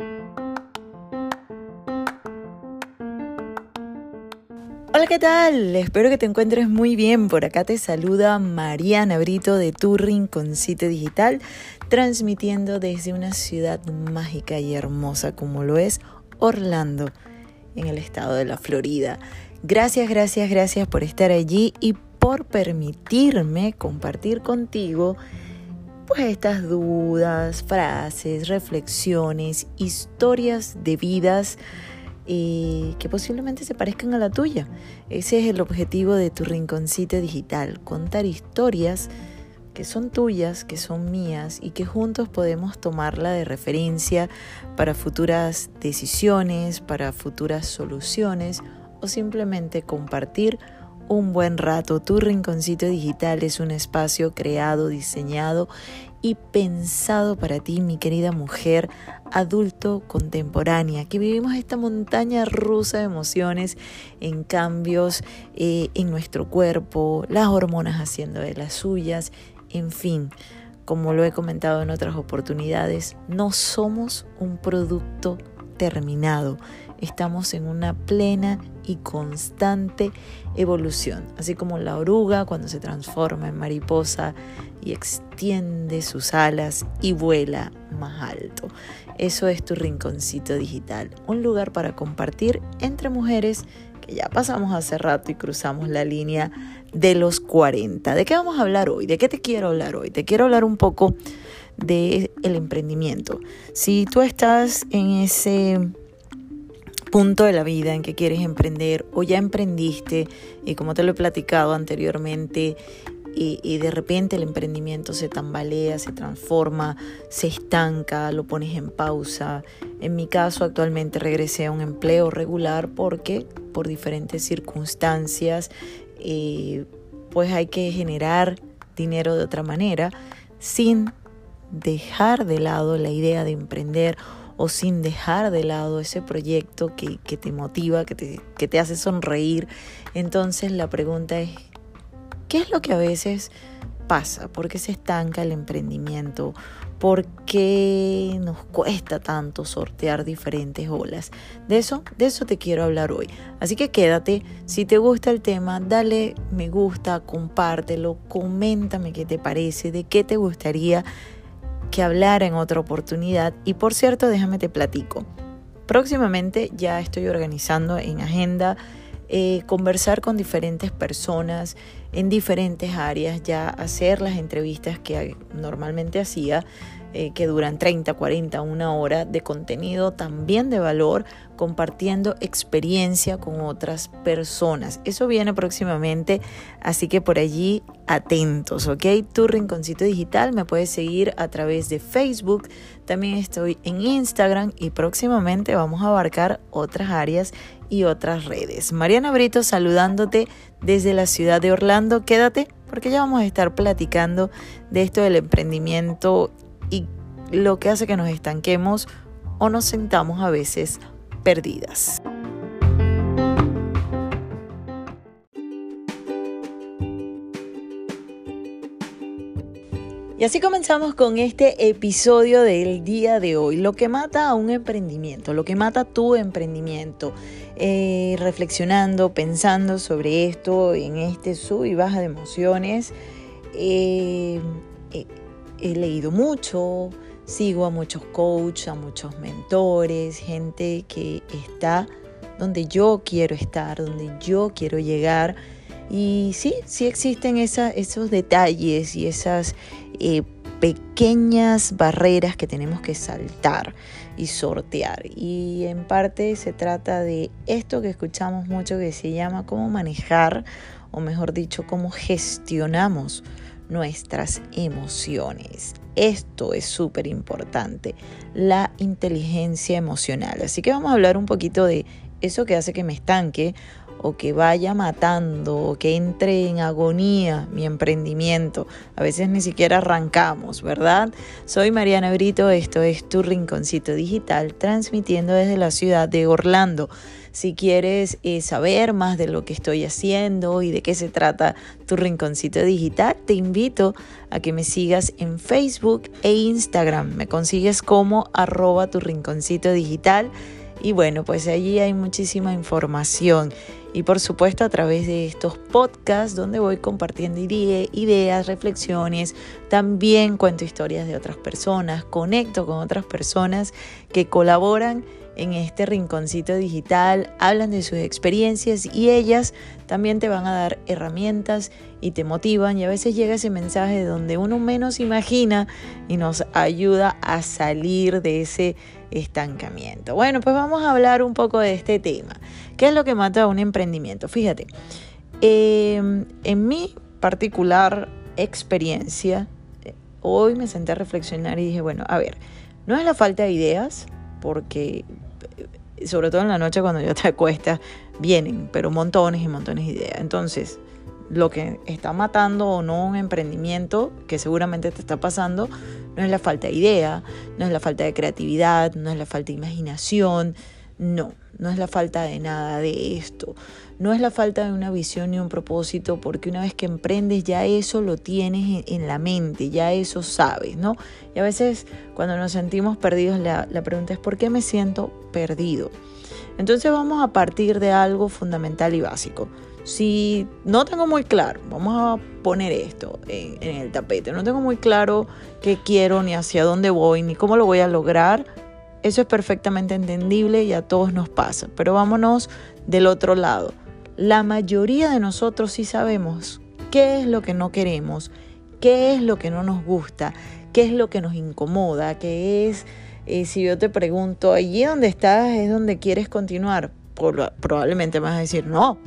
Hola, ¿qué tal? Espero que te encuentres muy bien. Por acá te saluda Mariana Brito de Tu Rinconcito Digital, transmitiendo desde una ciudad mágica y hermosa como lo es Orlando, en el estado de la Florida. Gracias, gracias, gracias por estar allí y por permitirme compartir contigo pues estas dudas, frases, reflexiones, historias de vidas que posiblemente se parezcan a la tuya. Ese es el objetivo de tu rinconcito digital, contar historias que son tuyas, que son mías y que juntos podemos tomarla de referencia para futuras decisiones, para futuras soluciones o simplemente compartir un buen rato. Tu rinconcito digital es un espacio creado, diseñado y pensado para ti, mi querida mujer adulto contemporánea, que vivimos esta montaña rusa de emociones, en cambios eh, en nuestro cuerpo, las hormonas haciendo de las suyas, en fin. Como lo he comentado en otras oportunidades, no somos un producto terminado. Estamos en una plena y constante evolución, así como la oruga cuando se transforma en mariposa y extiende sus alas y vuela más alto. Eso es tu rinconcito digital, un lugar para compartir entre mujeres que ya pasamos hace rato y cruzamos la línea de los 40. ¿De qué vamos a hablar hoy? ¿De qué te quiero hablar hoy? Te quiero hablar un poco de el emprendimiento. Si tú estás en ese punto de la vida en que quieres emprender o ya emprendiste y como te lo he platicado anteriormente y, de repente el emprendimiento se tambalea, se transforma, se estanca, lo pones en pausa. En mi caso actualmente regresé a un empleo regular porque por diferentes circunstancias eh, pues hay que generar dinero de otra manera sin dejar de lado la idea de emprender o sin dejar de lado ese proyecto que, te motiva, que te, que te hace sonreír. Entonces la pregunta es, ¿qué es lo que a veces pasa? ¿Por qué se estanca el emprendimiento? ¿Por qué nos cuesta tanto sortear diferentes olas? De eso, de eso te quiero hablar hoy. Así que quédate, si te gusta el tema, dale me gusta, compártelo, coméntame qué te parece, de qué te gustaría que hablar en otra oportunidad. Y por cierto, déjame te platico. Próximamente ya estoy organizando en agenda eh, conversar con diferentes personas en diferentes áreas, ya hacer las entrevistas que normalmente hacía eh, que duran 30, 40, una hora de contenido también de valor, compartiendo experiencia con otras personas. Eso viene próximamente, así que por allí atentos, ¿ok? Tu Rinconcito Digital me puedes seguir a través de Facebook, también estoy en Instagram y próximamente vamos a abarcar otras áreas y otras redes. Mariana Brito saludándote desde la ciudad de Orlando. Quédate porque ya vamos a estar platicando de esto del emprendimiento y lo que hace que nos estanquemos o nos sentamos a veces perdidas. Y así comenzamos con este episodio del día de hoy. Lo que mata a un emprendimiento, lo que mata tu emprendimiento. Eh, reflexionando, pensando sobre esto, en este sub y baja de emociones. Eh, eh, he leído mucho, sigo a muchos coaches, a muchos mentores, gente que está donde yo quiero estar, donde yo quiero llegar. Y sí, sí existen esos detalles y esas eh, pequeñas barreras que tenemos que saltar y sortear. Y en parte se trata de esto que escuchamos mucho que se llama cómo manejar, o mejor dicho, cómo gestionamos nuestras emociones. Esto es súper importante, la inteligencia emocional. Así que vamos a hablar un poquito de eso que hace que me estanque o que vaya matando o que entre en agonía mi emprendimiento. A veces ni siquiera arrancamos, ¿verdad? Soy Mariana Brito, esto es Tu Rinconcito Digital, transmitiendo desde la ciudad de Orlando. Si quieres eh, saber más de lo que estoy haciendo y de qué se trata tu rinconcito digital, te invito a que me sigas en Facebook e Instagram. Me consigues como arroba tu rinconcito digital. Y bueno, pues allí hay muchísima información. Y por supuesto a través de estos podcasts donde voy compartiendo ideas, reflexiones, también cuento historias de otras personas, conecto con otras personas que colaboran en este rinconcito digital, hablan de sus experiencias y ellas también te van a dar herramientas y te motivan y a veces llega ese mensaje donde uno menos imagina y nos ayuda a salir de ese estancamiento. Bueno, pues vamos a hablar un poco de este tema. ¿Qué es lo que mata a un emprendimiento? Fíjate, em, en mi particular experiencia, hoy me senté a reflexionar y dije, bueno, a ver, no es la falta de ideas, porque sobre todo en la noche cuando ya te acuestas, vienen, pero montones y montones de ideas. Entonces, lo que está matando o no un emprendimiento que seguramente te está pasando no es la falta de idea, no es la falta de creatividad, no es la falta de imaginación, no, no es la falta de nada de esto. No es la falta de una visión ni un propósito, porque una vez que emprendes ya eso lo tienes en la mente, ya eso sabes, ¿no? Y a veces cuando nos sentimos perdidos, la, la pregunta es ¿por qué me siento perdido? Entonces vamos a partir de algo fundamental y básico. Si no tengo muy claro, vamos a poner esto en, el tapete, no tengo muy claro qué quiero, ni hacia dónde voy, ni cómo lo voy a lograr, eso es perfectamente entendible y a todos nos pasa. Pero vámonos del otro lado. La mayoría de nosotros sí sabemos qué es lo que no queremos, qué es lo que no nos gusta, qué es lo que nos incomoda, qué es, si yo te pregunto, allí donde estás es donde quieres continuar, probablemente me vas a decir, no,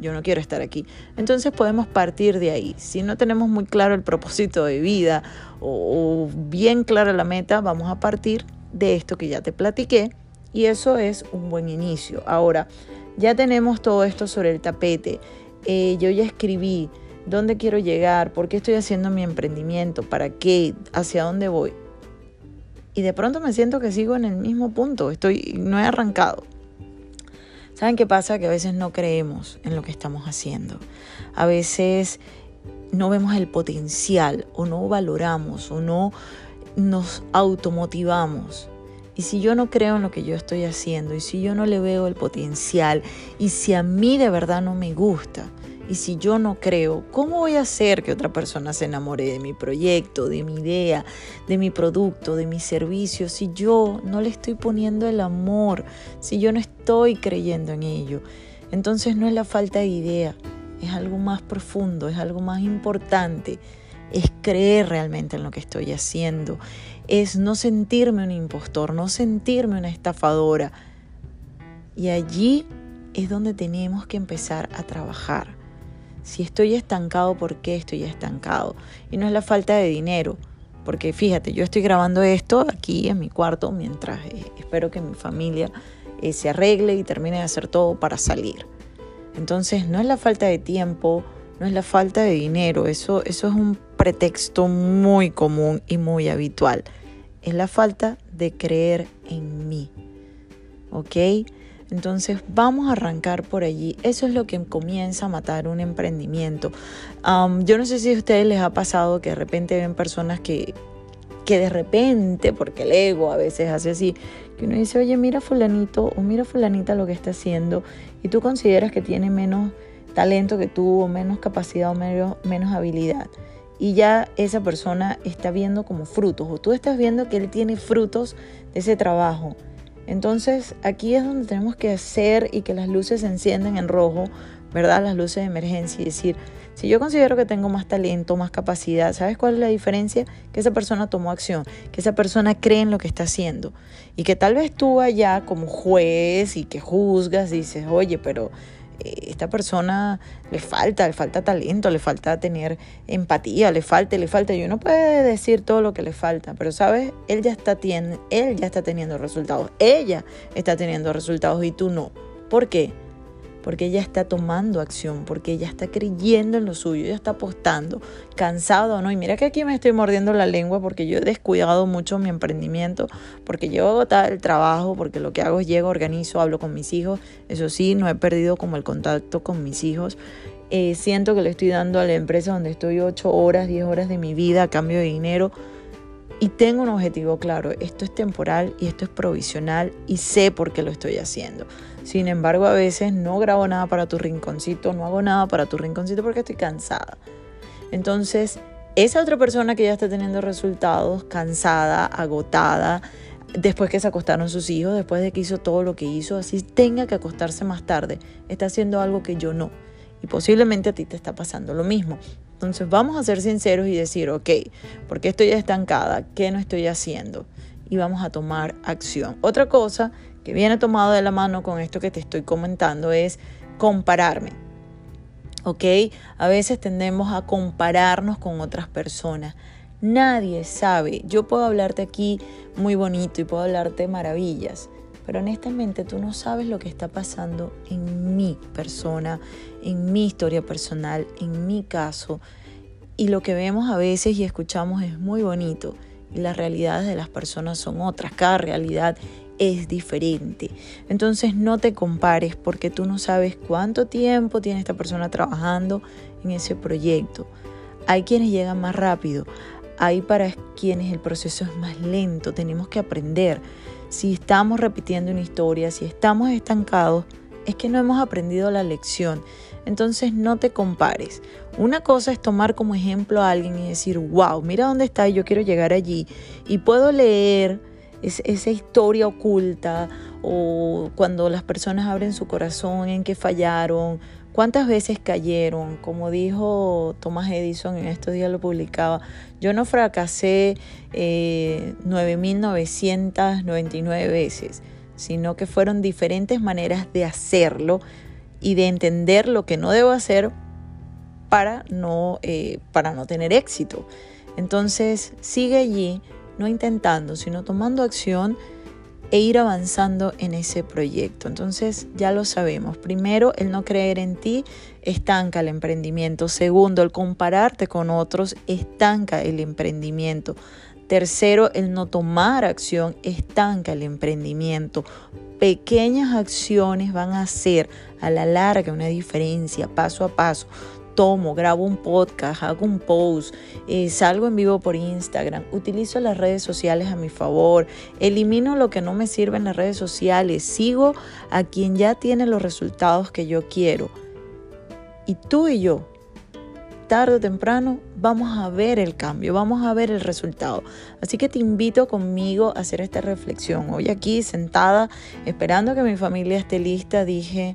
yo no quiero estar aquí. Entonces podemos partir de ahí. Si no tenemos muy claro el propósito de vida o bien clara la meta, vamos a partir de esto que ya te platiqué y eso es un buen inicio. Ahora, ya tenemos todo esto sobre el tapete. Eh, yo ya escribí dónde quiero llegar, por qué estoy haciendo mi emprendimiento, para qué, hacia dónde voy. Y de pronto me siento que sigo en el mismo punto, estoy, no he arrancado. ¿Saben qué pasa? Que a veces no creemos en lo que estamos haciendo. A veces no vemos el potencial o no valoramos o no nos automotivamos. Y si yo no creo en lo que yo estoy haciendo, y si yo no le veo el potencial, y si a mí de verdad no me gusta, y si yo no creo, ¿cómo voy a hacer que otra persona se enamore de mi proyecto, de mi idea, de mi producto, de mi servicio, si yo no le estoy poniendo el amor, si yo no estoy creyendo en ello? Entonces no es la falta de idea, es algo más profundo, es algo más importante es creer realmente en lo que estoy haciendo, es no sentirme un impostor, no sentirme una estafadora. Y allí es donde tenemos que empezar a trabajar. Si estoy estancado, ¿por qué estoy estancado? Y no es la falta de dinero, porque fíjate, yo estoy grabando esto aquí en mi cuarto mientras eh, espero que mi familia eh, se arregle y termine de hacer todo para salir. Entonces no es la falta de tiempo, no es la falta de dinero, eso, eso es un pretexto muy común y muy habitual. Es la falta de creer en mí. ¿Ok? Entonces vamos a arrancar por allí. Eso es lo que comienza a matar un emprendimiento. yo no sé si a ustedes les ha pasado que de repente ven personas que, que de repente, porque el ego a veces hace así, que uno dice, oye, mira fulanito o mira fulanita lo que está haciendo y tú consideras que tiene menos talento que tú o menos capacidad o menos, menos habilidad y ya esa persona está viendo como frutos o tú estás viendo que él tiene frutos de ese trabajo. Entonces aquí es donde tenemos que hacer y que las luces se encienden en rojo, ¿verdad? Las luces de emergencia y decir, si yo considero que tengo más talento, más capacidad, ¿sabes cuál es la diferencia? Que esa persona tomó acción, que esa persona cree en lo que está haciendo y que tal vez tú allá como juez y que juzgas dices, oye, pero esta persona le falta, le falta talento, le falta tener empatía, le falta, le falta. Y uno puede decir todo lo que le falta, pero sabes, él ya está, él ya está teniendo resultados, ella está teniendo resultados y tú no. ¿Por qué? Porque ella está tomando acción, porque ella está creyendo en lo suyo, ella está apostando, cansado no. Y mira que aquí me estoy mordiendo la lengua porque yo he descuidado mucho mi emprendimiento, porque llevo agotada el trabajo, porque lo que hago es llego, organizo, hablo con mis hijos. Eso sí, no he perdido como el contacto con mis hijos. Eh, siento que le estoy dando a la empresa donde estoy 8 horas, 10 horas de mi vida a cambio de dinero y tengo un objetivo claro, esto es temporal y esto es provisional y sé por qué lo estoy haciendo. Sin embargo, a veces no grabo nada para tu rinconcito, no hago nada para tu rinconcito porque estoy cansada. Entonces, esa otra persona que ya está teniendo resultados, cansada, agotada, después que se acostaron sus hijos, después de que hizo todo lo que hizo, así tenga que acostarse más tarde, está haciendo algo que yo no. Y posiblemente a ti te está pasando lo mismo. Entonces vamos a ser sinceros y decir, ok, porque estoy estancada? ¿Qué no estoy haciendo? Y vamos a tomar acción. Otra cosa que viene tomado de la mano con esto que te estoy comentando es compararme. ¿Ok? A veces tendemos a compararnos con otras personas. Nadie sabe. Yo puedo hablarte aquí muy bonito y puedo hablarte maravillas, pero honestamente tú no sabes lo que está pasando en mi persona, en mi historia personal, en mi caso. Y lo que vemos a veces y escuchamos es muy bonito. Y las realidades de las personas son otras. Cada realidad es diferente. Entonces no te compares porque tú no sabes cuánto tiempo tiene esta persona trabajando en ese proyecto. Hay quienes llegan más rápido, hay para quienes el proceso es más lento, tenemos que aprender si estamos repitiendo una historia, si estamos estancados, es que no hemos aprendido la lección. Entonces no te compares. Una cosa es tomar como ejemplo a alguien y decir, wow, mira dónde está y yo quiero llegar allí. Y puedo leer esa historia oculta o cuando las personas abren su corazón en que fallaron ¿Cuántas veces cayeron? Como dijo Thomas Edison, en estos días lo publicaba, yo no fracasé 9.999 eh, veces, sino que fueron diferentes maneras de hacerlo y de entender lo que no debo hacer para no, eh, para no tener éxito. Entonces sigue allí, no intentando, sino tomando acción e ir avanzando en ese proyecto. Entonces ya lo sabemos. Primero, el no creer en ti estanca el emprendimiento. Segundo, el compararte con otros estanca el emprendimiento. Tercero, el no tomar acción estanca el emprendimiento. Pequeñas acciones van a hacer a la larga una diferencia paso a paso tomo, grabo un podcast, hago un post, eh, salgo en vivo por Instagram, utilizo las redes sociales a mi favor, elimino lo que no me sirve en las redes sociales, sigo a quien ya tiene los resultados que yo quiero. Y tú y yo, tarde o temprano, vamos a ver el cambio, vamos a ver el resultado. Así que te invito conmigo a hacer esta reflexión. Hoy aquí sentada, esperando que mi familia esté lista, dije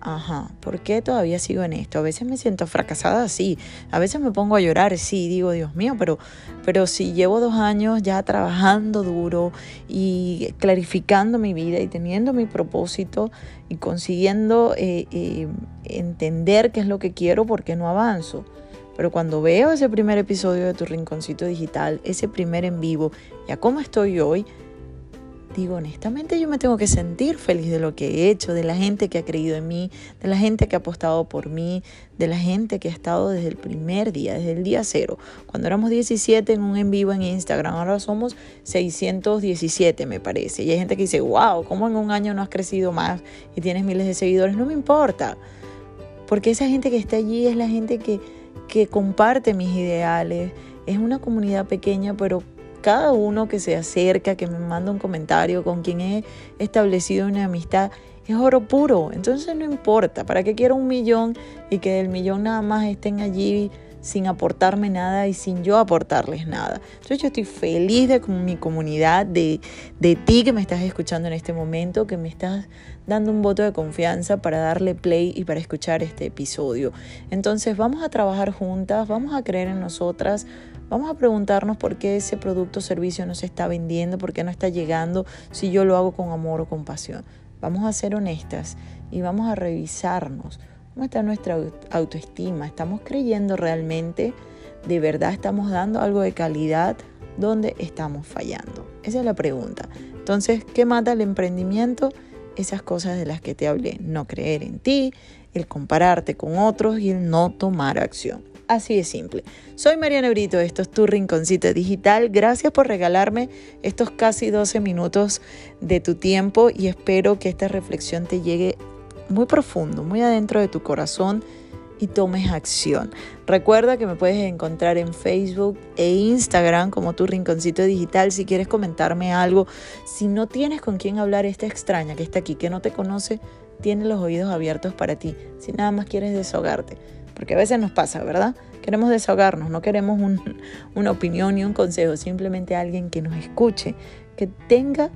ajá, ¿por qué todavía sigo en esto? A veces me siento fracasada, sí, a veces me pongo a llorar, sí, digo, Dios mío, pero, pero si llevo dos años ya trabajando duro y clarificando mi vida y teniendo mi propósito y consiguiendo eh, eh, entender qué es lo que quiero, ¿por qué no avanzo? Pero cuando veo ese primer episodio de Tu Rinconcito Digital, ese primer en vivo, ya cómo estoy hoy, digo, honestamente yo me tengo que sentir feliz de lo que he hecho, de la gente que ha creído en mí, de la gente que ha apostado por mí, de la gente que ha estado desde el primer día, desde el día cero. Cuando éramos 17 en un en vivo en Instagram, ahora somos 617 me parece. Y hay gente que dice, wow, ¿cómo en un año no has crecido más y tienes miles de seguidores? No me importa, porque esa gente que está allí es la gente que, que comparte mis ideales. Es una comunidad pequeña, pero cada uno que se acerca, que me manda un comentario, con quien he establecido una amistad, es oro puro. Entonces no importa, ¿para qué quiero un millón y que del millón nada más estén allí sin aportarme nada y sin yo aportarles nada? Entonces yo estoy feliz de mi comunidad, de, de ti que me estás escuchando en este momento, que me estás dando un voto de confianza para darle play y para escuchar este episodio. Entonces vamos a trabajar juntas, vamos a creer en nosotras, Vamos a preguntarnos por qué ese producto o servicio no se está vendiendo, por qué no está llegando, si yo lo hago con amor o con pasión. Vamos a ser honestas y vamos a revisarnos. ¿Cómo está nuestra autoestima? ¿Estamos creyendo realmente? ¿De verdad estamos dando algo de calidad? ¿Dónde estamos fallando? Esa es la pregunta. Entonces, ¿qué mata el emprendimiento? esas cosas de las que te hablé, no creer en ti, el compararte con otros y el no tomar acción. Así de simple. Soy Mariana Brito, esto es tu rinconcito digital. Gracias por regalarme estos casi 12 minutos de tu tiempo y espero que esta reflexión te llegue muy profundo, muy adentro de tu corazón y tomes acción. Recuerda que me puedes encontrar en Facebook e Instagram como tu rinconcito digital si quieres comentarme algo. Si no tienes con quién hablar esta extraña que está aquí, que no te conoce, tiene los oídos abiertos para ti. Si nada más quieres desahogarte porque a veces nos pasa, ¿verdad? Queremos desahogarnos, no queremos una opinión ni un consejo, simplemente alguien que nos escuche, que tenga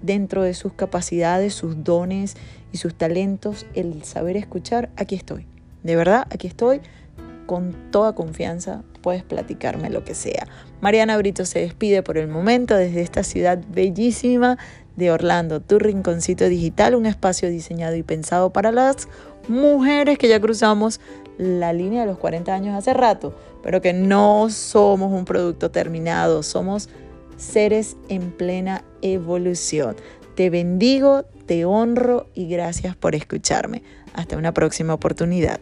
dentro de sus capacidades, sus dones y sus talentos el saber escuchar, aquí estoy. De verdad, aquí estoy con toda confianza, puedes platicarme lo que sea. Mariana Brito se despide por el momento desde esta ciudad bellísima de Orlando, tu rinconcito digital, un espacio diseñado y pensado para las mujeres que ya cruzamos la línea de los 40 años hace rato, pero que no somos un producto terminado, somos seres en plena evolución. Te bendigo, te honro y gracias por escucharme. Hasta una próxima oportunidad.